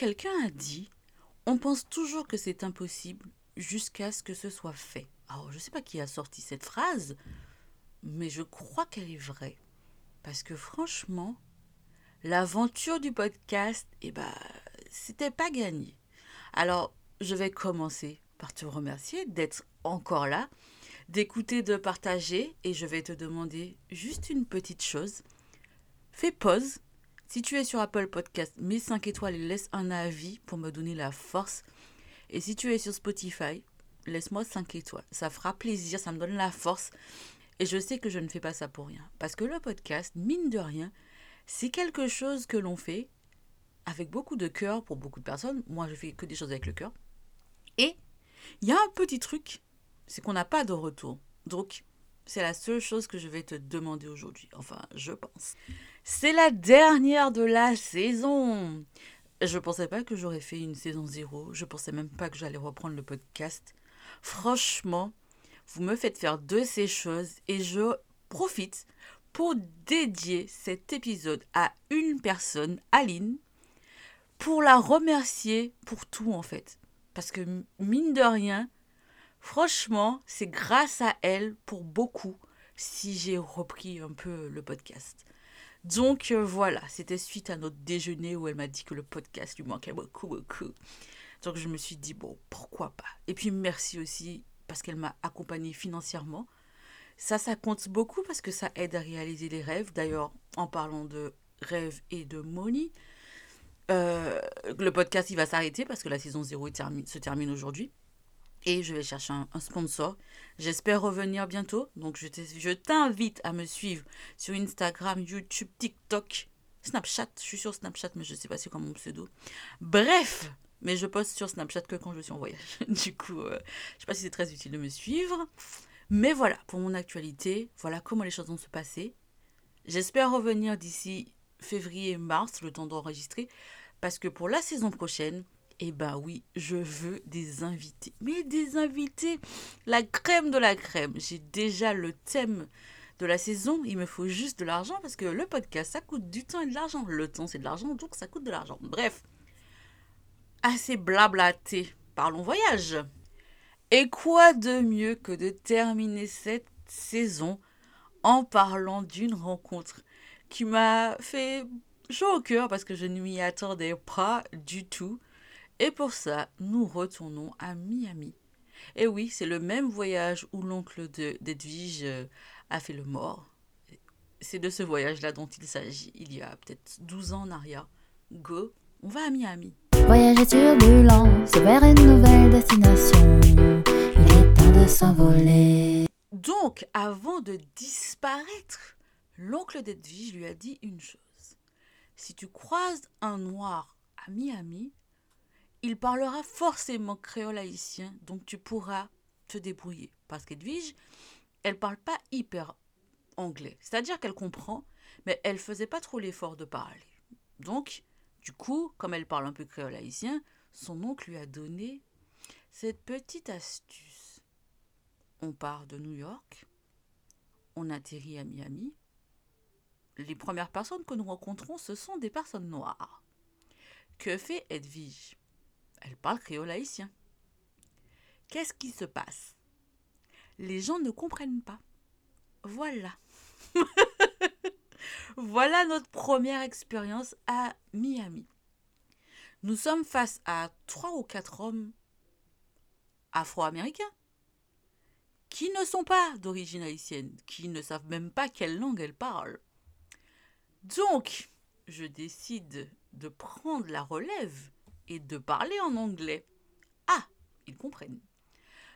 Quelqu'un a dit on pense toujours que c'est impossible jusqu'à ce que ce soit fait. Alors, je ne sais pas qui a sorti cette phrase, mais je crois qu'elle est vraie. Parce que franchement, l'aventure du podcast, eh ben, c'était pas gagné. Alors, je vais commencer par te remercier d'être encore là, d'écouter, de partager, et je vais te demander juste une petite chose. Fais pause. Si tu es sur Apple Podcast, mets 5 étoiles et laisse un avis pour me donner la force. Et si tu es sur Spotify, laisse-moi 5 étoiles. Ça fera plaisir, ça me donne la force. Et je sais que je ne fais pas ça pour rien. Parce que le podcast, mine de rien, c'est quelque chose que l'on fait avec beaucoup de cœur pour beaucoup de personnes. Moi, je fais que des choses avec le cœur. Et il y a un petit truc, c'est qu'on n'a pas de retour. Donc, c'est la seule chose que je vais te demander aujourd'hui. Enfin, je pense. C'est la dernière de la saison. Je pensais pas que j'aurais fait une saison zéro. Je pensais même pas que j'allais reprendre le podcast. Franchement, vous me faites faire de ces choses et je profite pour dédier cet épisode à une personne, Aline, pour la remercier pour tout en fait. Parce que mine de rien, franchement, c'est grâce à elle pour beaucoup si j'ai repris un peu le podcast. Donc euh, voilà, c'était suite à notre déjeuner où elle m'a dit que le podcast lui manquait beaucoup, beaucoup. Donc je me suis dit, bon, pourquoi pas? Et puis merci aussi parce qu'elle m'a accompagnée financièrement. Ça, ça compte beaucoup parce que ça aide à réaliser les rêves. D'ailleurs, en parlant de rêves et de money, euh, le podcast, il va s'arrêter parce que la saison 0 se termine aujourd'hui. Et je vais chercher un, sponsor. J'espère revenir bientôt. Donc, je t'invite à me suivre sur Instagram, YouTube, TikTok, Snapchat. Je suis sur Snapchat, mais je ne sais pas c'est quoi mon pseudo. Bref, mais je poste sur Snapchat que quand je suis en voyage. du coup, euh, je ne sais pas si c'est très utile de me suivre. Mais voilà, pour mon actualité, voilà comment les choses vont se passer. J'espère revenir d'ici février-mars, le temps d'enregistrer, parce que pour la saison prochaine, eh ben oui, je veux des invités. Mais des invités, la crème de la crème. J'ai déjà le thème de la saison, il me faut juste de l'argent parce que le podcast, ça coûte du temps et de l'argent. Le temps, c'est de l'argent, donc ça coûte de l'argent. Bref, assez blablaté. Parlons voyage. Et quoi de mieux que de terminer cette saison en parlant d'une rencontre qui m'a fait chaud au cœur parce que je ne m'y attendais pas du tout. Et pour ça, nous retournons à Miami. Et oui, c'est le même voyage où l'oncle d'Edwige euh, a fait le mort. C'est de ce voyage-là dont il s'agit, il y a peut-être 12 ans en arrière. Go, on va à Miami. Voyage et turbulence vers une nouvelle destination. Il est temps de s'envoler. Donc, avant de disparaître, l'oncle d'Edwige lui a dit une chose. Si tu croises un noir à Miami, il parlera forcément créole haïtien, donc tu pourras te débrouiller. Parce qu'Edwige, elle parle pas hyper anglais. C'est-à-dire qu'elle comprend, mais elle faisait pas trop l'effort de parler. Donc, du coup, comme elle parle un peu créole haïtien, son oncle lui a donné cette petite astuce. On part de New York, on atterrit à Miami. Les premières personnes que nous rencontrons, ce sont des personnes noires. Que fait Edwige? Elle parle créole haïtien. Qu'est-ce qui se passe? Les gens ne comprennent pas. Voilà. voilà notre première expérience à Miami. Nous sommes face à trois ou quatre hommes afro-américains qui ne sont pas d'origine haïtienne, qui ne savent même pas quelle langue elles parlent. Donc, je décide de prendre la relève et de parler en anglais. Ah, ils comprennent.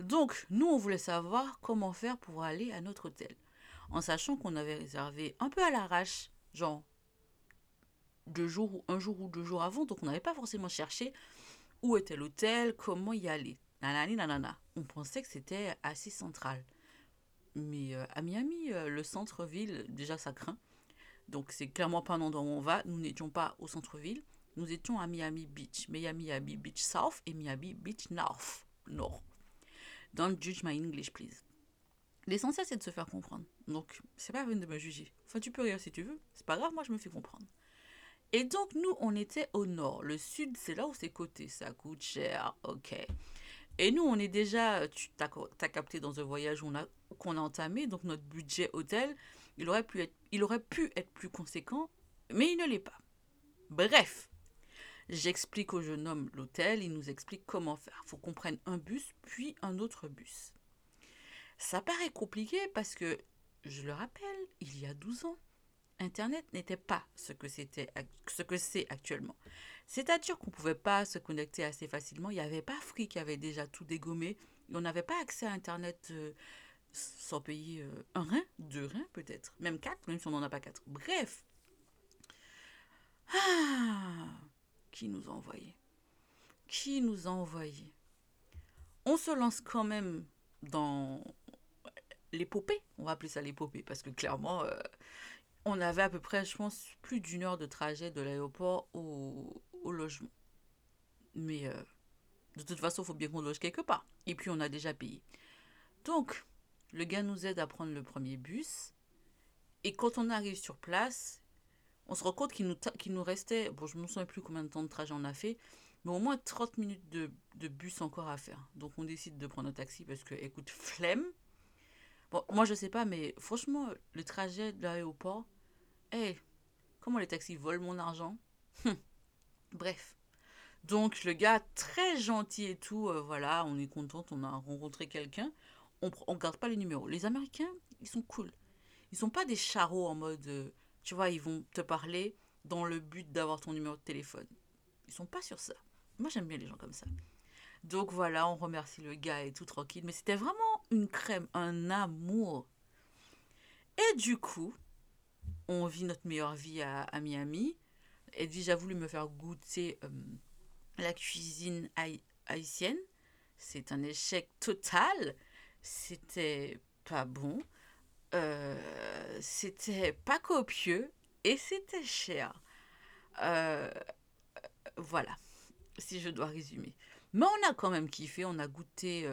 Donc, nous, on voulait savoir comment faire pour aller à notre hôtel en sachant qu'on avait réservé un peu à l'arrache, genre deux jours ou un jour ou deux jours avant, donc on n'avait pas forcément cherché où était l'hôtel, comment y aller. Nanani, nanana. On pensait que c'était assez central. Mais euh, à Miami, euh, le centre-ville, déjà ça craint. Donc c'est clairement pas un endroit où on va. Nous n'étions pas au centre-ville. Nous étions à Miami Beach. Miami Beach South et Miami Beach North. Nord. Don't judge my English, please. L'essentiel, c'est de se faire comprendre. Donc, c'est pas la peine de me juger. Enfin, tu peux rire si tu veux. C'est pas grave, moi, je me fais comprendre. Et donc, nous, on était au nord. Le sud, c'est là où c'est côté. Ça coûte cher, ok. Et nous, on est déjà, tu as, capté dans un voyage qu'on a, qu'on a entamé, donc notre budget hôtel, il aurait, pu être, il aurait pu être plus conséquent, mais il ne l'est pas. Bref, j'explique au jeune homme l'hôtel, il nous explique comment faire. Il faut qu'on prenne un bus, puis un autre bus. Ça paraît compliqué parce que, je le rappelle, il y a 12 ans, Internet n'était pas ce que c'était, ce c'est actuellement. C'est-à-dire qu'on ne pouvait pas se connecter assez facilement. Il n'y avait pas Free qui avait déjà tout dégommé. On n'avait pas accès à Internet euh, sans payer euh, un rein, deux reins peut-être, même quatre, même si on n'en a pas quatre. Bref. Ah, qui nous a Qui nous a envoyé On se lance quand même dans l'épopée. On va appeler ça l'épopée parce que clairement, euh, on avait à peu près, je pense, plus d'une heure de trajet de l'aéroport au, logement. Mais euh, de toute façon, faut bien qu'on loge quelque part. Et puis, on a déjà payé. Donc, le gars nous aide à prendre le premier bus. Et quand on arrive sur place, on se rend compte qu'il nous, nous restait, bon, je ne me souviens plus combien de temps de trajet on a fait, mais au moins 30 minutes de, de bus encore à faire. Donc, on décide de prendre un taxi parce que, écoute, flemme. Bon, moi, je sais pas, mais franchement, le trajet de l'aéroport, hé, comment les taxis volent mon argent? Hum. Bref. Donc, le gars, très gentil et tout, euh, voilà, on est content, on a rencontré quelqu'un. On ne garde pas les numéros. Les Américains, ils sont cool. Ils sont pas des charros en mode, euh, tu vois, ils vont te parler dans le but d'avoir ton numéro de téléphone. Ils sont pas sur ça. Moi, j'aime bien les gens comme ça. Donc voilà, on remercie le gars et tout tranquille. Mais c'était vraiment une crème, un amour. Et du coup, on vit notre meilleure vie à, Miami. Edwige a voulu me faire goûter euh, la cuisine haïtienne. C'est un échec total. C'était pas bon. Euh, c'était pas copieux et c'était cher. Euh, voilà, si je dois résumer. Mais on a quand même kiffé, on a goûté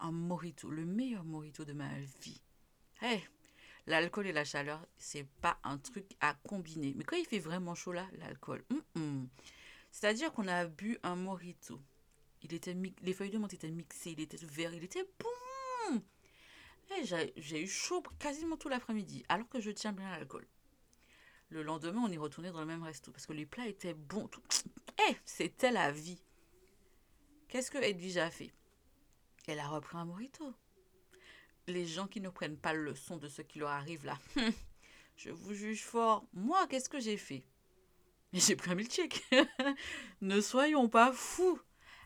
un morito, le meilleur morito de ma vie. Hey, l'alcool et la chaleur, c'est pas un truc à combiner. Mais quand il fait vraiment chaud là, l'alcool, c'est-à-dire qu'on a bu un morito. Il était les feuilles de menthe étaient mixées, il était vert, il était bon. Eh, j'ai eu chaud quasiment tout l'après-midi, alors que je tiens bien l'alcool. Le lendemain, on est retourné dans le même resto parce que les plats étaient bons. Eh, c'était la vie. Qu'est-ce que Edwige a fait? Elle a repris un morito les gens qui ne prennent pas le leçon de ce qui leur arrive là. je vous juge fort. Moi, qu'est-ce que j'ai fait? J'ai pris un milkshake. ne soyons pas fous.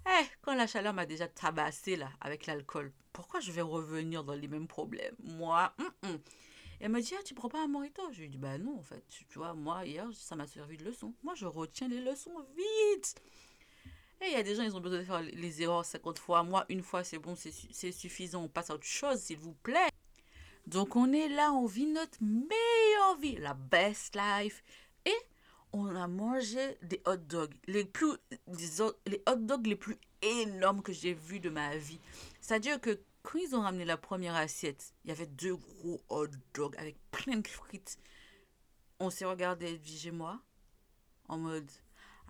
Eh, quand la chaleur m'a déjà tabassé là avec l'alcool, pourquoi je vais revenir dans les mêmes problèmes? Moi, elle me dit, ah, tu prends pas un morito Je lui dis, bah non, en fait. Tu vois, moi, hier, ça m'a servi de leçon. Moi, je retiens les leçons vite. Et il y a des gens, ils ont besoin de faire les erreurs 50 fois. Moi, une fois, c'est bon, c'est suffisant. On passe à autre chose, s'il vous plaît. Donc, on est là, on vit notre meilleure vie, la best life. On a mangé des hot dogs, les, plus, les hot dogs les plus énormes que j'ai vus de ma vie. C'est-à-dire que quand ils ont ramené la première assiette, il y avait deux gros hot dogs avec plein de frites. On s'est regardé, Edwige et moi, en mode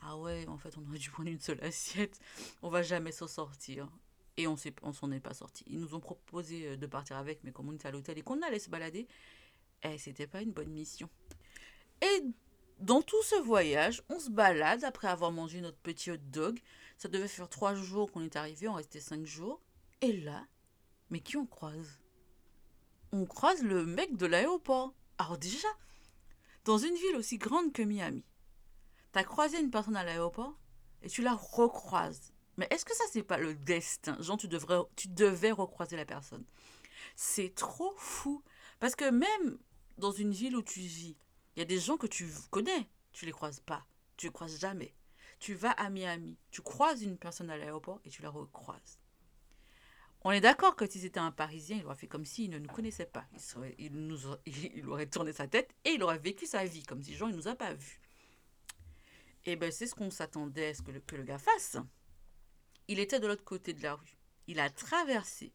ah ouais, en fait, on aurait dû prendre une seule assiette, on va jamais s'en sortir. Et on s'en est pas sorti. Ils nous ont proposé euh, de partir avec, mais comme on était à l'hôtel et qu'on allait se balader, eh, c'était pas une bonne mission. Et dans tout ce voyage, on se balade après avoir mangé notre petit hot dog. Ça devait faire trois jours qu'on est arrivé, on restait cinq jours. Et là, mais qui on croise? On croise le mec de l'aéroport. Alors déjà, dans une ville aussi grande que Miami, tu as croisé une personne à l'aéroport et tu la recroises. Mais est-ce que ça, c'est pas le destin? Genre, tu, devrais, tu devais recroiser la personne. C'est trop fou. Parce que même dans une ville où tu vis, il y a des gens que tu connais. tu les croises pas. Tu les croises jamais. Tu vas à Miami, tu croises une personne à l'aéroport et tu la recroises. On est d'accord que si c'était un Parisien, il aurait fait comme s'il ne nous connaissait pas. Il, nous, il, aurait tourné sa tête et il aurait vécu sa vie comme si Jean ne nous a pas vus. Et ben c'est ce qu'on s'attendait à ce que le, que le gars fasse. Il était de l'autre côté de la rue. Il a traversé.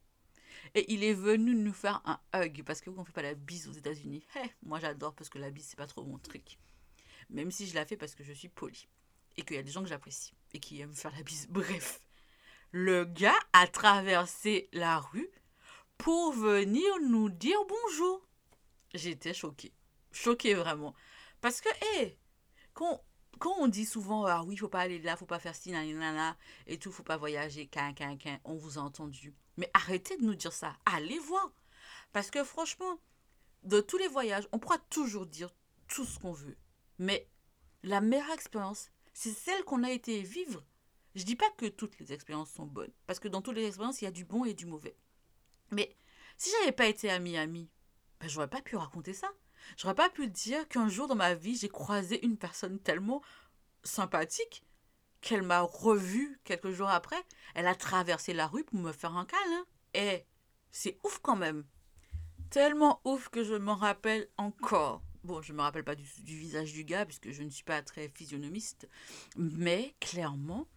Et il est venu nous faire un hug. Parce que vous, on ne fait pas la bise aux États-Unis. Eh, moi, j'adore parce que la bise, c'est pas trop mon truc. Même si je la fais parce que je suis poli. Et qu'il y a des gens que j'apprécie. Et qui aiment faire la bise. Bref. Le gars a traversé la rue pour venir nous dire bonjour. J'étais choquée. Choquée vraiment. Parce que, hé, quand, quand on dit souvent, ah oui, faut pas aller là, faut pas faire ci, nanana, et tout, faut pas voyager, qu'un, qu'un, qu'un, on vous a entendu. Mais arrêtez de nous dire ça. Allez voir. Parce que franchement, de tous les voyages, on pourra toujours dire tout ce qu'on veut. Mais la meilleure expérience, c'est celle qu'on a été vivre. Je dis pas que toutes les expériences sont bonnes. Parce que dans toutes les expériences, il y a du bon et du mauvais. Mais si j'avais pas été à Miami, ben, j'aurais pas pu raconter ça. J'aurais pas pu dire qu'un jour dans ma vie, j'ai croisé une personne tellement sympathique qu'elle m'a revue quelques jours après. Elle a traversé la rue pour me faire un câlin. Et c'est ouf quand même. Tellement ouf que je m'en rappelle encore. Bon, je ne me rappelle pas du, visage du gars puisque je ne suis pas très physionomiste. Mais clairement,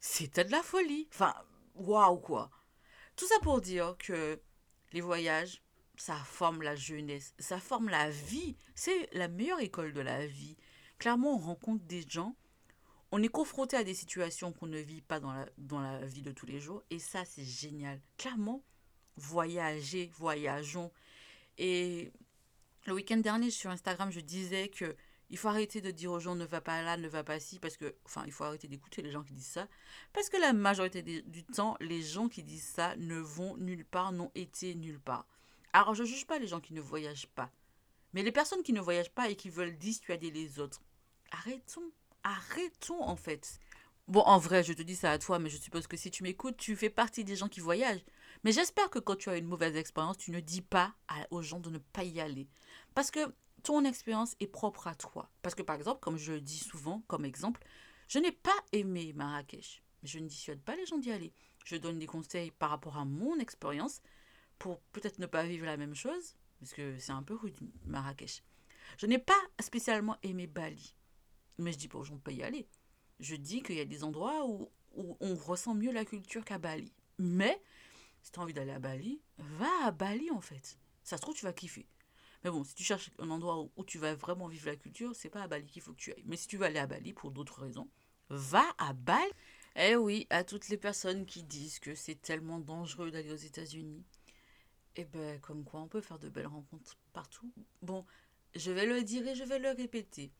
c'était de la folie. Enfin, waouh quoi. Tout ça pour dire que les voyages, ça forme la jeunesse, ça forme la vie. C'est la meilleure école de la vie. Clairement, on rencontre des gens, on est confronté à des situations qu'on ne vit pas dans la, dans la vie de tous les jours. Et ça, c'est génial. Clairement, voyager, voyageons. Et le week-end dernier, sur Instagram, je disais que il faut arrêter de dire aux gens ne va pas là, ne va pas ci, parce que, enfin, il faut arrêter d'écouter les gens qui disent ça, parce que la majorité du temps, les gens qui disent ça ne vont nulle part, n'ont été nulle part. Alors, je ne juge pas les gens qui ne voyagent pas, mais les personnes qui ne voyagent pas et qui veulent dissuader les autres, arrêtons, arrêtons en fait. Bon, en vrai, je te dis ça à toi, mais je suppose que si tu m'écoutes, tu fais partie des gens qui voyagent. Mais j'espère que quand tu as une mauvaise expérience, tu ne dis pas aux gens de ne pas y aller. Parce que ton expérience est propre à toi. Parce que par exemple, comme je dis souvent comme exemple, je n'ai pas aimé Marrakech. Je ne dissuade pas les gens d'y aller. Je donne des conseils par rapport à mon expérience pour peut-être ne pas vivre la même chose, parce que c'est un peu rude Marrakech. Je n'ai pas spécialement aimé Bali. Mais je dis pas aux gens de pas y aller. Je dis qu'il y a des endroits où, où on ressent mieux la culture qu'à Bali. Mais si tu as envie d'aller à Bali, va à Bali en fait. Ça se trouve, tu vas kiffer. Mais bon, si tu cherches un endroit où, tu vas vraiment vivre la culture, c'est pas à Bali qu'il faut que tu ailles. Mais si tu veux aller à Bali pour d'autres raisons, va à Bali. Eh oui, à toutes les personnes qui disent que c'est tellement dangereux d'aller aux États-Unis. Eh ben, comme quoi on peut faire de belles rencontres partout. Bon, je vais le dire et je vais le répéter.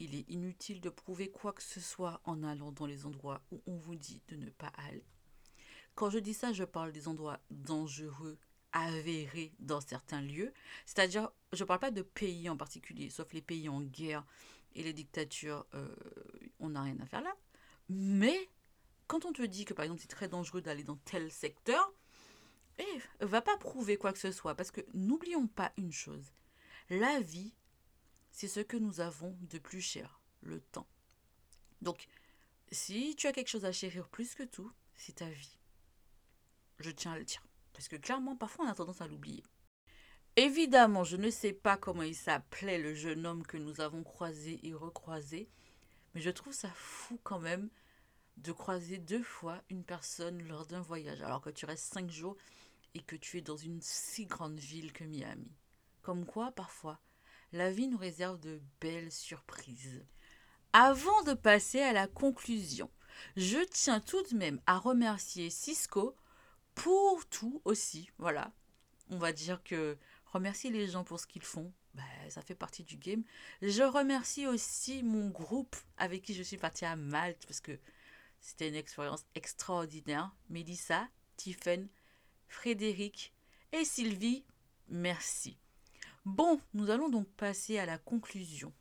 Il est inutile de prouver quoi que ce soit en allant dans les endroits où on vous dit de ne pas aller. Quand je dis ça, je parle des endroits dangereux, avéré dans certains lieux. C'est-à-dire, je ne parle pas de pays en particulier, sauf les pays en guerre et les dictatures, euh, on n'a rien à faire là. Mais quand on te dit que par exemple c'est très dangereux d'aller dans tel secteur, eh, va pas prouver quoi que ce soit. Parce que n'oublions pas une chose, la vie, c'est ce que nous avons de plus cher, le temps. Donc, si tu as quelque chose à chérir plus que tout, c'est ta vie. Je tiens à le dire. Parce que clairement, parfois, on a tendance à l'oublier. Évidemment, je ne sais pas comment il s'appelait le jeune homme que nous avons croisé et recroisé, mais je trouve ça fou quand même de croiser deux fois une personne lors d'un voyage, alors que tu restes cinq jours et que tu es dans une si grande ville que Miami. Comme quoi, parfois, la vie nous réserve de belles surprises. Avant de passer à la conclusion, je tiens tout de même à remercier Cisco pour tout aussi. Voilà. On va dire que remercier les gens pour ce qu'ils font, bah, ça fait partie du game. Je remercie aussi mon groupe avec qui je suis partie à Malte parce que c'était une expérience extraordinaire. Mélissa, Tiffen, Frédéric et Sylvie, merci. Bon, nous allons donc passer à la conclusion.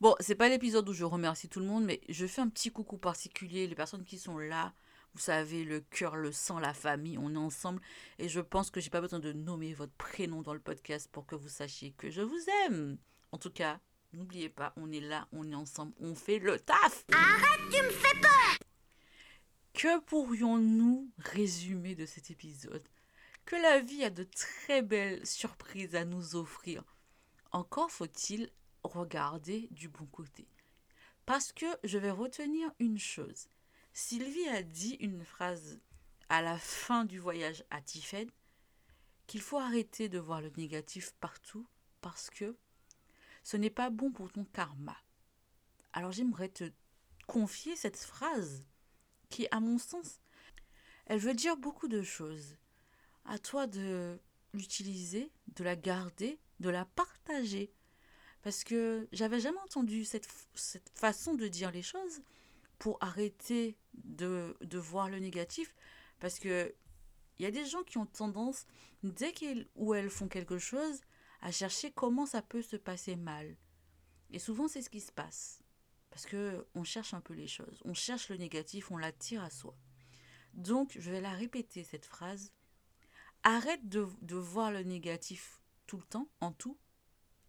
Bon, c'est pas l'épisode où je remercie tout le monde, mais je fais un petit coucou particulier, les personnes qui sont là, vous savez, le cœur, le sang, la famille, on est ensemble. Et je pense que j'ai pas besoin de nommer votre prénom dans le podcast pour que vous sachiez que je vous aime. En tout cas, N'oubliez pas, on est là, on est ensemble, on fait le taf. Arrête, tu me fais peur Que pourrions-nous résumer de cet épisode? Que la vie a de très belles surprises à nous offrir. Encore faut-il regarder du bon côté. Parce que je vais retenir une chose. Sylvie a dit une phrase à la fin du voyage à Tiffen qu'il faut arrêter de voir le négatif partout parce que ce n'est pas bon pour ton karma. Alors j'aimerais te confier cette phrase qui, à mon sens, elle veut dire beaucoup de choses. À toi de l'utiliser, de la garder, de la partager. Parce que j'avais jamais entendu cette, cette, façon de dire les choses pour arrêter de, de voir le négatif. Parce que il y a des gens qui ont tendance, dès qu'ils ou elles font quelque chose, à chercher comment ça peut se passer mal. Et souvent, c'est ce qui se passe. Parce que on cherche un peu les choses. On cherche le négatif, on l'attire à soi. Donc, je vais la répéter, cette phrase. Arrête de, de voir le négatif tout le temps, en tout,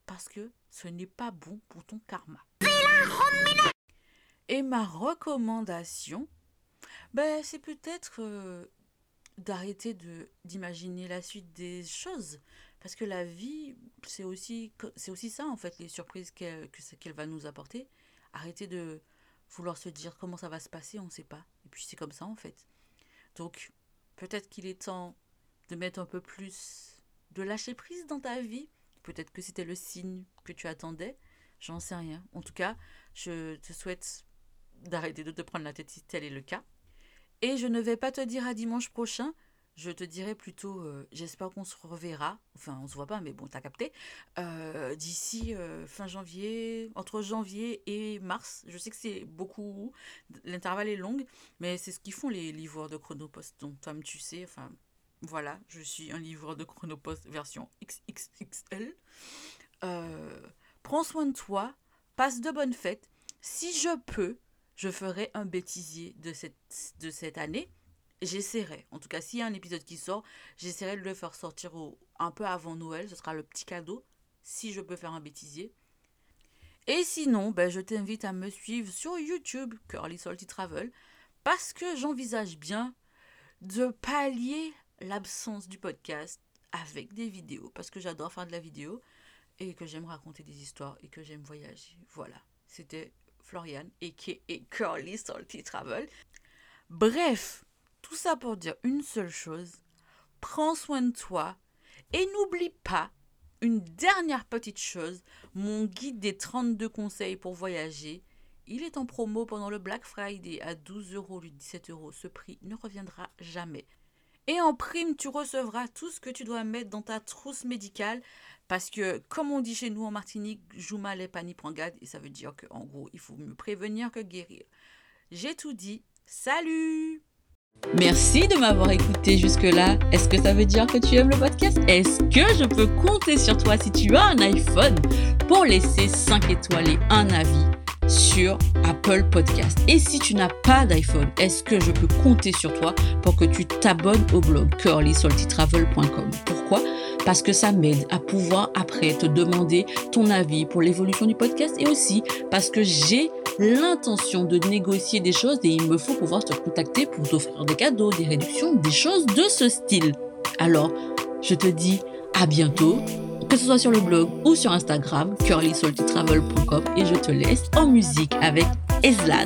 parce que ce n'est pas bon pour ton karma. Et ma recommandation, ben, c'est peut-être euh, d'arrêter de d'imaginer la suite des choses. Parce que la vie c'est aussi aussi ça en fait les surprises qu'elle qu'elle va nous apporter. Arrêter de vouloir se dire comment ça va se passer on ne sait pas. Et puis c'est comme ça en fait. Donc peut-être qu'il est temps de mettre un peu plus de lâcher prise dans ta vie peut-être que c'était le signe que tu attendais j'en sais rien en tout cas je te souhaite d'arrêter de te prendre la tête si tel est le cas et je ne vais pas te dire à dimanche prochain. Je te dirai plutôt, euh, j'espère qu'on se reverra. Enfin, on se voit pas, mais bon, t'as capté. Euh, D'ici euh, fin janvier, entre janvier et mars. Je sais que c'est beaucoup, l'intervalle est long, mais c'est ce qu'ils font les livreurs de Chronopost. Donc, comme tu sais, enfin, voilà, je suis un livreur de Chronopost version XXXL. Euh, prends soin de toi, passe de bonnes fêtes. Si je peux, je ferai un bêtisier de cette, année. J'essaierai. En tout cas, s'il y a un épisode qui sort, j'essaierai de le faire sortir un peu avant Noël. Ce sera le petit cadeau, si je peux faire un bêtisier. Et sinon, ben, je t'invite à me suivre sur YouTube, Curly Salty Travel, parce que j'envisage bien de pallier l'absence du podcast avec des vidéos, parce que j'adore faire de la vidéo et que j'aime raconter des histoires et que j'aime voyager. Voilà, c'était Florian, et qui est Curly Salty Travel. Bref, tout ça pour dire une seule chose. Prends soin de toi et n'oublie pas une dernière petite chose, mon guide des 32 conseils pour voyager. Il est en promo pendant le Black Friday à 12 euros, 17 euros. Ce prix ne reviendra jamais. Et en prime, tu recevras tout ce que tu dois mettre dans ta trousse médicale. Parce que, comme on dit chez nous en Martinique, Juma les pani et ça veut dire qu'en gros, il faut mieux prévenir que guérir. J'ai tout dit. Salut Merci de m'avoir écouté jusque-là. Est-ce que ça veut dire que tu aimes le podcast? Est-ce que je peux compter sur toi si tu as un iPhone? Pour laisser 5 étoiles et un avis sur Apple Podcast. Et si tu n'as pas d'iPhone, est-ce que je peux compter sur toi pour que tu t'abonnes au blog curlysaltytravel.com Pourquoi? Parce que ça m'aide à pouvoir après te demander ton avis pour l'évolution du podcast et aussi parce que j'ai l'intention de négocier des choses et il me faut pouvoir te contacter pour t'offrir des cadeaux, des réductions, des choses de ce style. Alors, je te dis à bientôt que ce soit sur le blog ou sur Instagram, curlysaltytravel.com et je te laisse en musique avec Eslan.